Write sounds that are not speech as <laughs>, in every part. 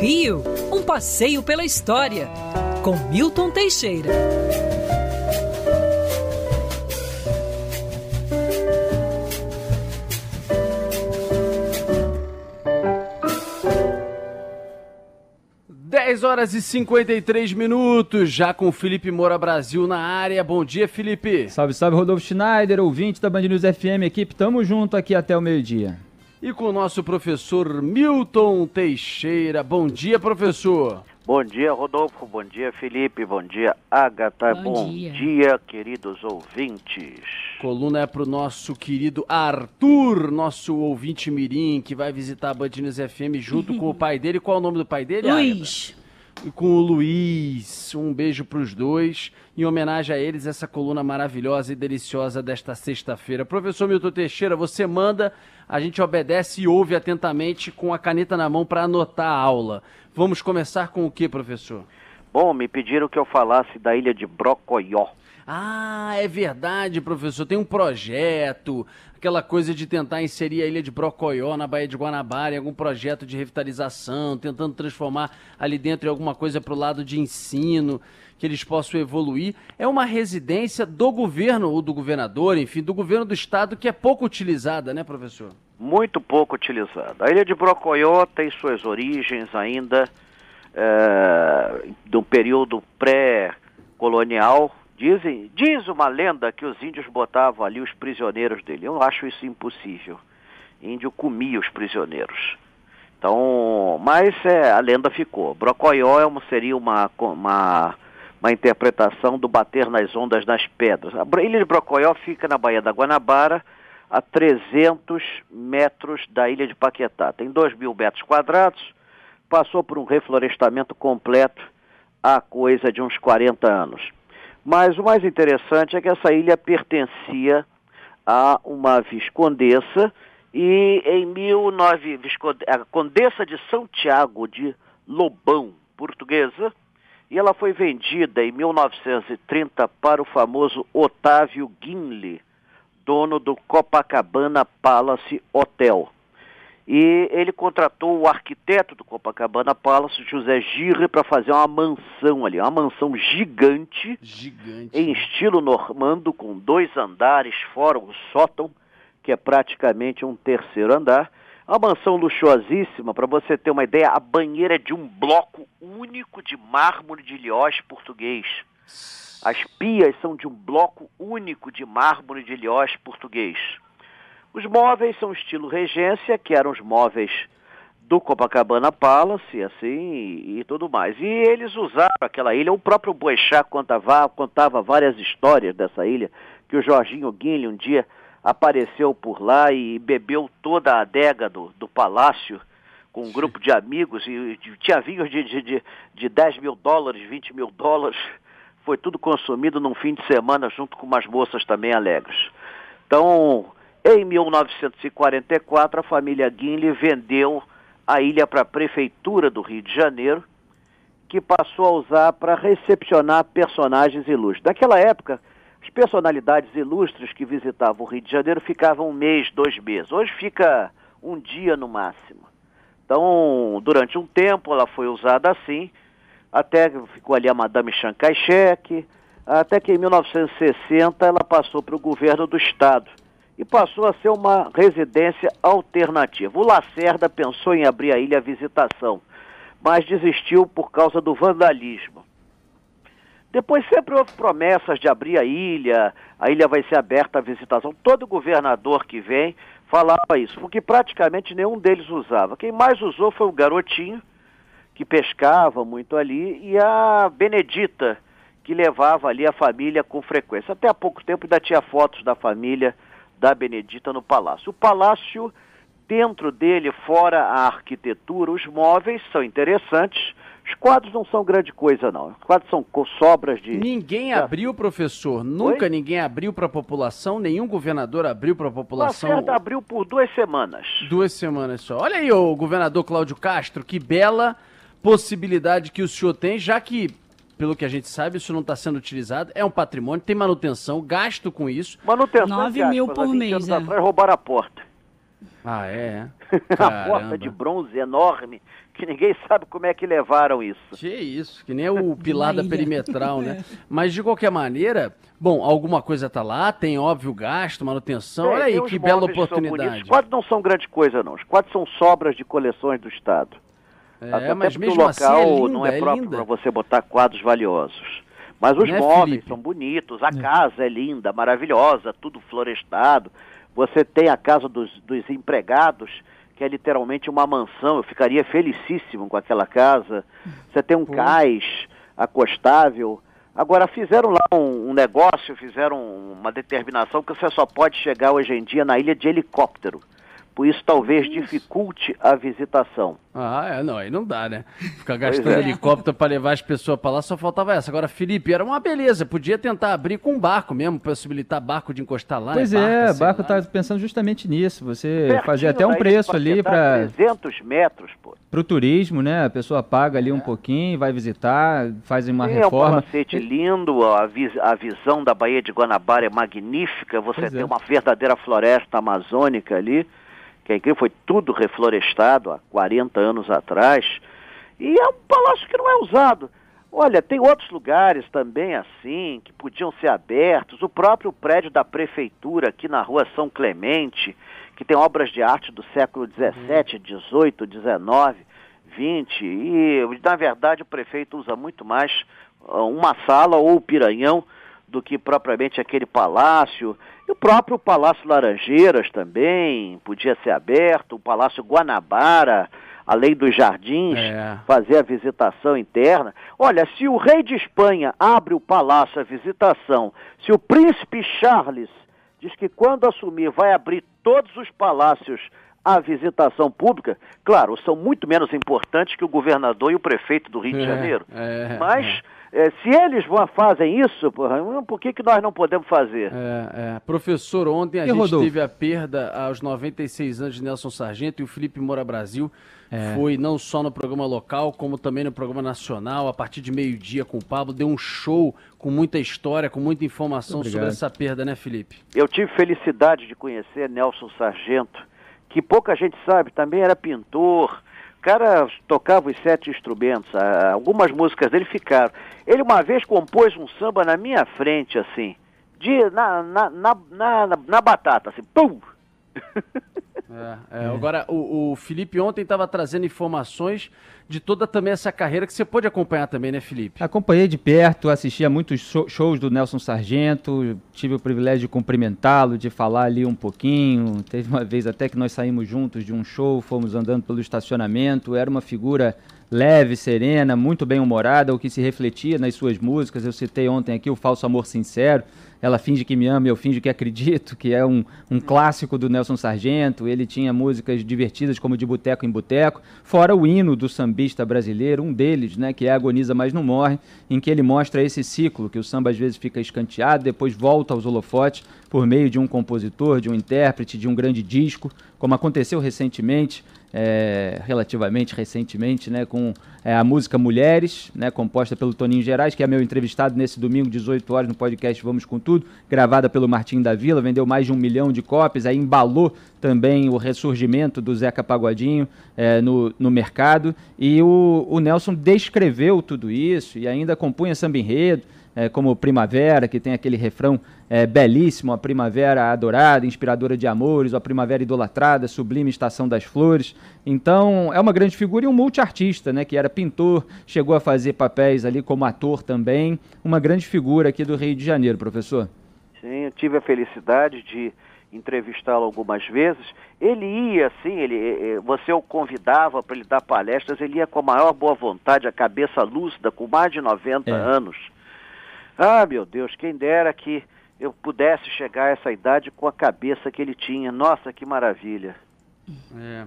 Rio, um passeio pela história, com Milton Teixeira. Dez horas e 53 minutos, já com Felipe Moura Brasil na área. Bom dia, Felipe. Salve, salve, Rodolfo Schneider, ouvinte da Band News FM, equipe. Tamo junto aqui até o meio-dia e com o nosso professor Milton Teixeira. Bom dia, professor. Bom dia, Rodolfo. Bom dia, Felipe. Bom dia, Agatha. Bom, Bom dia. dia. queridos ouvintes. Coluna é para o nosso querido Arthur, nosso ouvinte mirim, que vai visitar a Band News FM junto com o <laughs> pai dele. Qual é o nome do pai dele, Luiz. Agatha? Com o Luiz. Um beijo para os dois. Em homenagem a eles, essa coluna maravilhosa e deliciosa desta sexta-feira. Professor Milton Teixeira, você manda a gente obedece e ouve atentamente com a caneta na mão para anotar a aula. Vamos começar com o que, professor? Bom, me pediram que eu falasse da ilha de Brocoió. Ah, é verdade, professor. Tem um projeto, aquela coisa de tentar inserir a ilha de Brocoió na Baía de Guanabara em algum projeto de revitalização, tentando transformar ali dentro em alguma coisa para o lado de ensino que eles possam evoluir. É uma residência do governo, ou do governador, enfim, do governo do estado, que é pouco utilizada, né, professor? Muito pouco utilizada. A ilha de Brocoió tem suas origens ainda é, do período pré-colonial. Dizem, diz uma lenda que os índios botavam ali os prisioneiros dele. Eu acho isso impossível. índio comia os prisioneiros. Então, mas é, a lenda ficou. Brocoió é seria uma, uma uma interpretação do bater nas ondas nas pedras. A ilha de Brocoió fica na Baía da Guanabara, a 300 metros da ilha de Paquetá. Tem 2 mil metros quadrados, passou por um reflorestamento completo há coisa de uns 40 anos. Mas o mais interessante é que essa ilha pertencia a uma viscondessa e em 19 a condessa de Santiago de Lobão, portuguesa, e ela foi vendida em 1930 para o famoso Otávio Guinle, dono do Copacabana Palace Hotel. E ele contratou o arquiteto do Copacabana Palace, José Girre, para fazer uma mansão ali, uma mansão gigante, gigante, em estilo normando, com dois andares, fora o sótão, que é praticamente um terceiro andar, uma mansão luxuosíssima, para você ter uma ideia, a banheira é de um bloco único de mármore de Ilhós português. As pias são de um bloco único de mármore de Ilhós português. Os móveis são estilo regência, que eram os móveis do Copacabana Palace, assim, e, e, tudo mais. E eles usaram aquela ilha, o próprio Boechat contava, contava várias histórias dessa ilha, que o Jorginho Guinle um dia apareceu por lá e bebeu toda a adega do, do palácio com um grupo de amigos e, tinha vinhos de, de, de, de 10 mil dólares, 20 mil dólares. Foi tudo consumido num fim de semana junto com umas moças também alegres. Então, em 1944, a família Guinle vendeu a ilha para a prefeitura do Rio de Janeiro, que passou a usar para recepcionar personagens ilustres. Naquela época, as personalidades ilustres que visitavam o Rio de Janeiro ficavam um mês, dois meses. Hoje fica um dia no máximo. Então, durante um tempo ela foi usada assim, até ficou ali a Madame Chiang Kai-shek, até que em 1960 ela passou para o governo do estado e passou a ser uma residência alternativa. O Lacerda pensou em abrir a ilha à visitação, mas desistiu por causa do vandalismo. Depois sempre houve promessas de abrir a ilha, a ilha vai ser aberta à visitação. Todo governador que vem falava isso, porque praticamente nenhum deles usava. Quem mais usou foi o garotinho, que pescava muito ali, e a Benedita, que levava ali a família com frequência. Até há pouco tempo ainda tinha fotos da família da Benedita no palácio. O palácio, dentro dele, fora a arquitetura, os móveis são interessantes os quadros não são grande coisa, não. Os quadros são sobras de. Ninguém abriu, professor. Nunca Oi? ninguém abriu para a população, nenhum governador abriu para a população. Lacerda abriu por duas semanas. Duas semanas só. Olha aí, o governador Cláudio Castro, que bela possibilidade que o senhor tem, já que pelo que a gente sabe, isso não está sendo utilizado. É um patrimônio, tem manutenção, gasto com isso. Manutenção. 9 mil por mês. É. Atrás, roubaram a porta. Ah, é? <laughs> a porta de bronze enorme, que ninguém <laughs> sabe como é que levaram isso. Que isso, que nem o <laughs> pilar da perimetral, né? Mas de qualquer maneira, bom, alguma coisa tá lá, tem óbvio gasto, manutenção. É, Olha aí, que bela oportunidade. Os quadros não são grande coisa, não. Os quadros são sobras de coleções do Estado. É, Até mas mesmo o local assim é linda, não é, é próprio para você botar quadros valiosos. Mas os né, móveis são bonitos, a é. casa é linda, maravilhosa, tudo florestado. Você tem a casa dos, dos empregados, que é literalmente uma mansão. Eu ficaria felicíssimo com aquela casa. Você tem um Pô. cais acostável. Agora, fizeram lá um, um, negócio, fizeram uma determinação que você só pode chegar hoje em dia na ilha de helicóptero. Por isso, talvez isso. dificulte a visitação. Ah, é, não, aí não dá, né? Ficar gastando é. helicóptero para levar as pessoas para lá, só faltava essa. Agora, Felipe, era uma beleza, podia tentar abrir com um barco mesmo, possibilitar barco de encostar lá. Pois é, barco, barco tá pensando justamente nisso, você fazia até um preço ali para... 300 metros, pô. Para o turismo, né? A pessoa paga ali é. um pouquinho, vai visitar, faz uma Sim, reforma. É um palacete lindo, a, vis a visão da Baía de Guanabara é magnífica, você pois tem é. uma verdadeira floresta amazônica ali que aqui foi tudo reflorestado há 40 anos atrás, e é um palácio que não é usado. Olha, tem outros lugares também assim, que podiam ser abertos. O próprio prédio da prefeitura aqui na rua São Clemente, que tem obras de arte do século XVII, XVIII, XIX, XX. E, na verdade, o prefeito usa muito mais uh, uma sala ou o piranhão do que propriamente aquele palácio. E o próprio Palácio Laranjeiras também podia ser aberto, o Palácio Guanabara, além dos jardins, é. fazer a visitação interna. Olha, se o rei de Espanha abre o palácio à visitação, se o príncipe Charles diz que quando assumir vai abrir todos os palácios à visitação pública, claro, são muito menos importantes que o governador e o prefeito do Rio de é, Janeiro. É, mas é. É, se eles fazem isso, porra, por que, que nós não podemos fazer? É, é. Professor, ontem a e gente Rodolfo? teve a perda aos 96 anos de Nelson Sargento e o Felipe Moura Brasil é. foi não só no programa local, como também no programa nacional, a partir de meio-dia com o Pablo, deu um show com muita história, com muita informação sobre essa perda, né, Felipe? Eu tive felicidade de conhecer Nelson Sargento, que pouca gente sabe, também era pintor, cara tocava os sete instrumentos, algumas músicas dele ficaram. Ele uma vez compôs um samba na minha frente, assim, de, na, na, na, na, batata, assim, pum! É, é. Agora, o, o, Felipe ontem estava trazendo informações de toda também essa carreira que você pode acompanhar também, né, Felipe? Acompanhei de perto, assisti a muitos shows do Nelson Sargento, tive o privilégio de cumprimentá-lo, de falar ali um pouquinho. Teve uma vez até que nós saímos juntos de um show, fomos andando pelo estacionamento, era uma figura leve, serena, muito bem humorada, o que se refletia nas suas músicas. Eu citei ontem aqui o Falso Amor Sincero ela finge que me ama, eu finge que acredito, que é um, um clássico do Nelson Sargento. Ele tinha músicas divertidas como De Boteco em Boteco, fora o hino do sambista brasileiro, um deles, né, que é Agoniza Mas Não Morre, em que ele mostra esse ciclo, que o samba às vezes fica escanteado, depois volta aos holofotes por meio de um compositor, de um intérprete, de um grande disco, como aconteceu recentemente é, relativamente recentemente, né, com é, a música Mulheres, né, composta pelo Toninho Gerais, que é meu entrevistado nesse domingo, 18 horas, no podcast Vamos Com Tudo, gravada pelo Martim da Vila, vendeu mais de um milhão de cópias, aí embalou também o ressurgimento do Zeca Pagodinho é, no, no mercado, e o, o Nelson descreveu tudo isso e ainda compunha samba enredo, é, como Primavera, que tem aquele refrão é, belíssimo, a primavera adorada, inspiradora de amores, a primavera idolatrada, sublime estação das flores. Então, é uma grande figura e um multiartista, né, que era pintor, chegou a fazer papéis ali como ator também, uma grande figura aqui do Rio de Janeiro, professor. Sim, eu tive a felicidade de entrevistá-lo algumas vezes. Ele ia assim, ele, eh, eh, você o convidava para ele dar palestras, ele ia com a maior boa vontade, a cabeça lúcida, com mais de 90 é. anos ah, meu Deus, quem dera que eu pudesse chegar a essa idade com a cabeça que ele tinha. Nossa, que maravilha. É.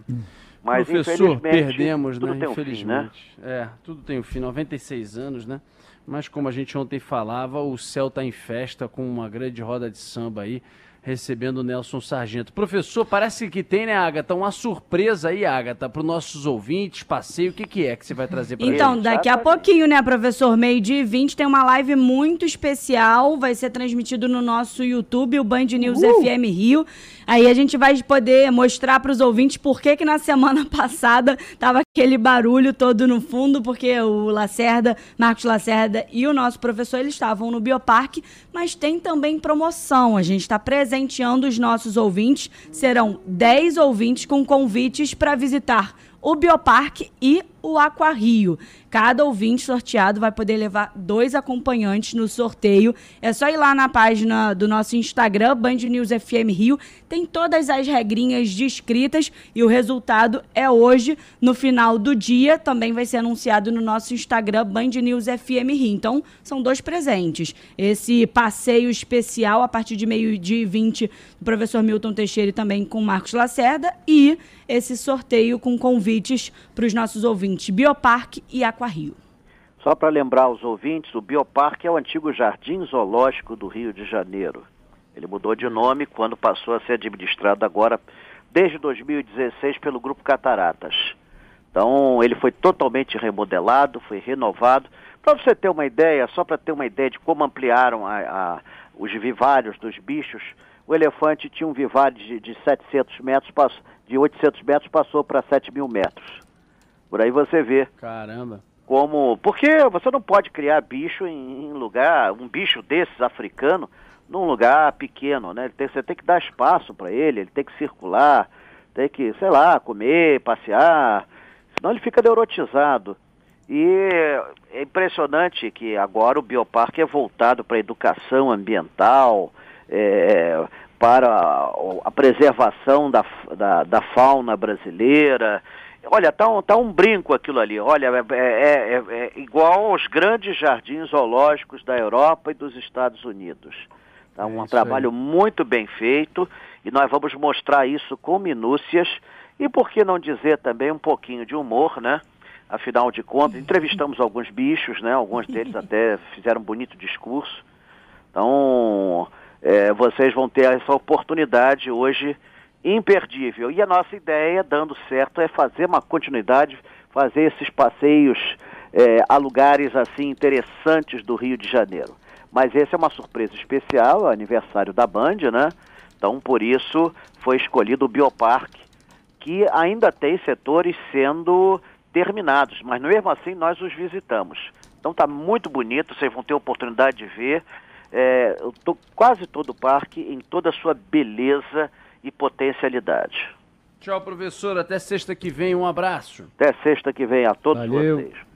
Mas Professor, perdemos, tudo né? Infelizmente. Fim, né? É, tudo tem um fim, 96 anos, né? Mas como a gente ontem falava, o céu está em festa com uma grande roda de samba aí. Recebendo o Nelson Sargento. Professor, parece que tem, né, Agatha, uma surpresa aí, Agatha, para os nossos ouvintes, passeio, o que, que é que você vai trazer para Então, daqui a pouquinho, né, professor, meio dia e 20, tem uma live muito especial, vai ser transmitido no nosso YouTube, o Band News uh! FM Rio. Aí a gente vai poder mostrar para os ouvintes por que que na semana <laughs> passada tava aquele barulho todo no fundo, porque o Lacerda, Marcos Lacerda e o nosso professor, eles estavam no Bioparque, mas tem também promoção. A gente está presenteando os nossos ouvintes. Serão 10 ouvintes com convites para visitar o Bioparque e o Aquarrio. Cada ouvinte sorteado vai poder levar dois acompanhantes no sorteio. É só ir lá na página do nosso Instagram, Band News FM Rio. Tem todas as regrinhas descritas e o resultado é hoje, no final do dia. Também vai ser anunciado no nosso Instagram, Band News FM Rio. Então, são dois presentes. Esse passeio especial a partir de meio-dia e 20 do professor Milton Teixeira e também com Marcos Lacerda. E esse sorteio com convites para os nossos ouvintes ouvintes, Bioparque e Aquarrio. Só para lembrar os ouvintes, o Bioparque é o antigo Jardim Zoológico do Rio de Janeiro. Ele mudou de nome quando passou a ser administrado agora, desde 2016, pelo Grupo Cataratas. Então, ele foi totalmente remodelado, foi renovado. Para você ter uma ideia, só para ter uma ideia de como ampliaram a, a, os vivários dos bichos, o elefante tinha um vivário de, de 700 metros, de 800 metros passou para 7 mil metros. Por aí você vê. Caramba. Como. Porque você não pode criar bicho em, em lugar, um bicho desses africano, num lugar pequeno, né? Tem, você tem que dar espaço para ele, ele tem que circular, tem que, sei lá, comer, passear, senão ele fica neurotizado. E é impressionante que agora o bioparque é voltado para a educação ambiental, é, para a preservação da, da, da fauna brasileira. Olha, tá um, tá um brinco aquilo ali. Olha, é, é, é, é igual aos grandes jardins zoológicos da Europa e dos Estados Unidos. Tá um trabalho aí. muito bem feito e nós vamos mostrar isso com minúcias e por que não dizer também um pouquinho de humor, né? Afinal de contas, <laughs> entrevistamos alguns bichos, né? Alguns deles <laughs> até fizeram um bonito discurso. Então, é, vocês vão ter essa oportunidade hoje imperdível. E a nossa ideia, dando certo, é fazer uma continuidade, fazer esses passeios é, a lugares assim interessantes do Rio de Janeiro. Mas esse é uma surpresa especial, é aniversário da Band, né? Então, por isso, foi escolhido o Bioparque, que ainda tem setores sendo terminados, mas mesmo assim nós os visitamos. Então está muito bonito, vocês vão ter oportunidade de ver é, quase todo o parque em toda a sua beleza e potencialidade. Tchau, professor. Até sexta que vem. Um abraço. Até sexta que vem a todos Valeu. vocês.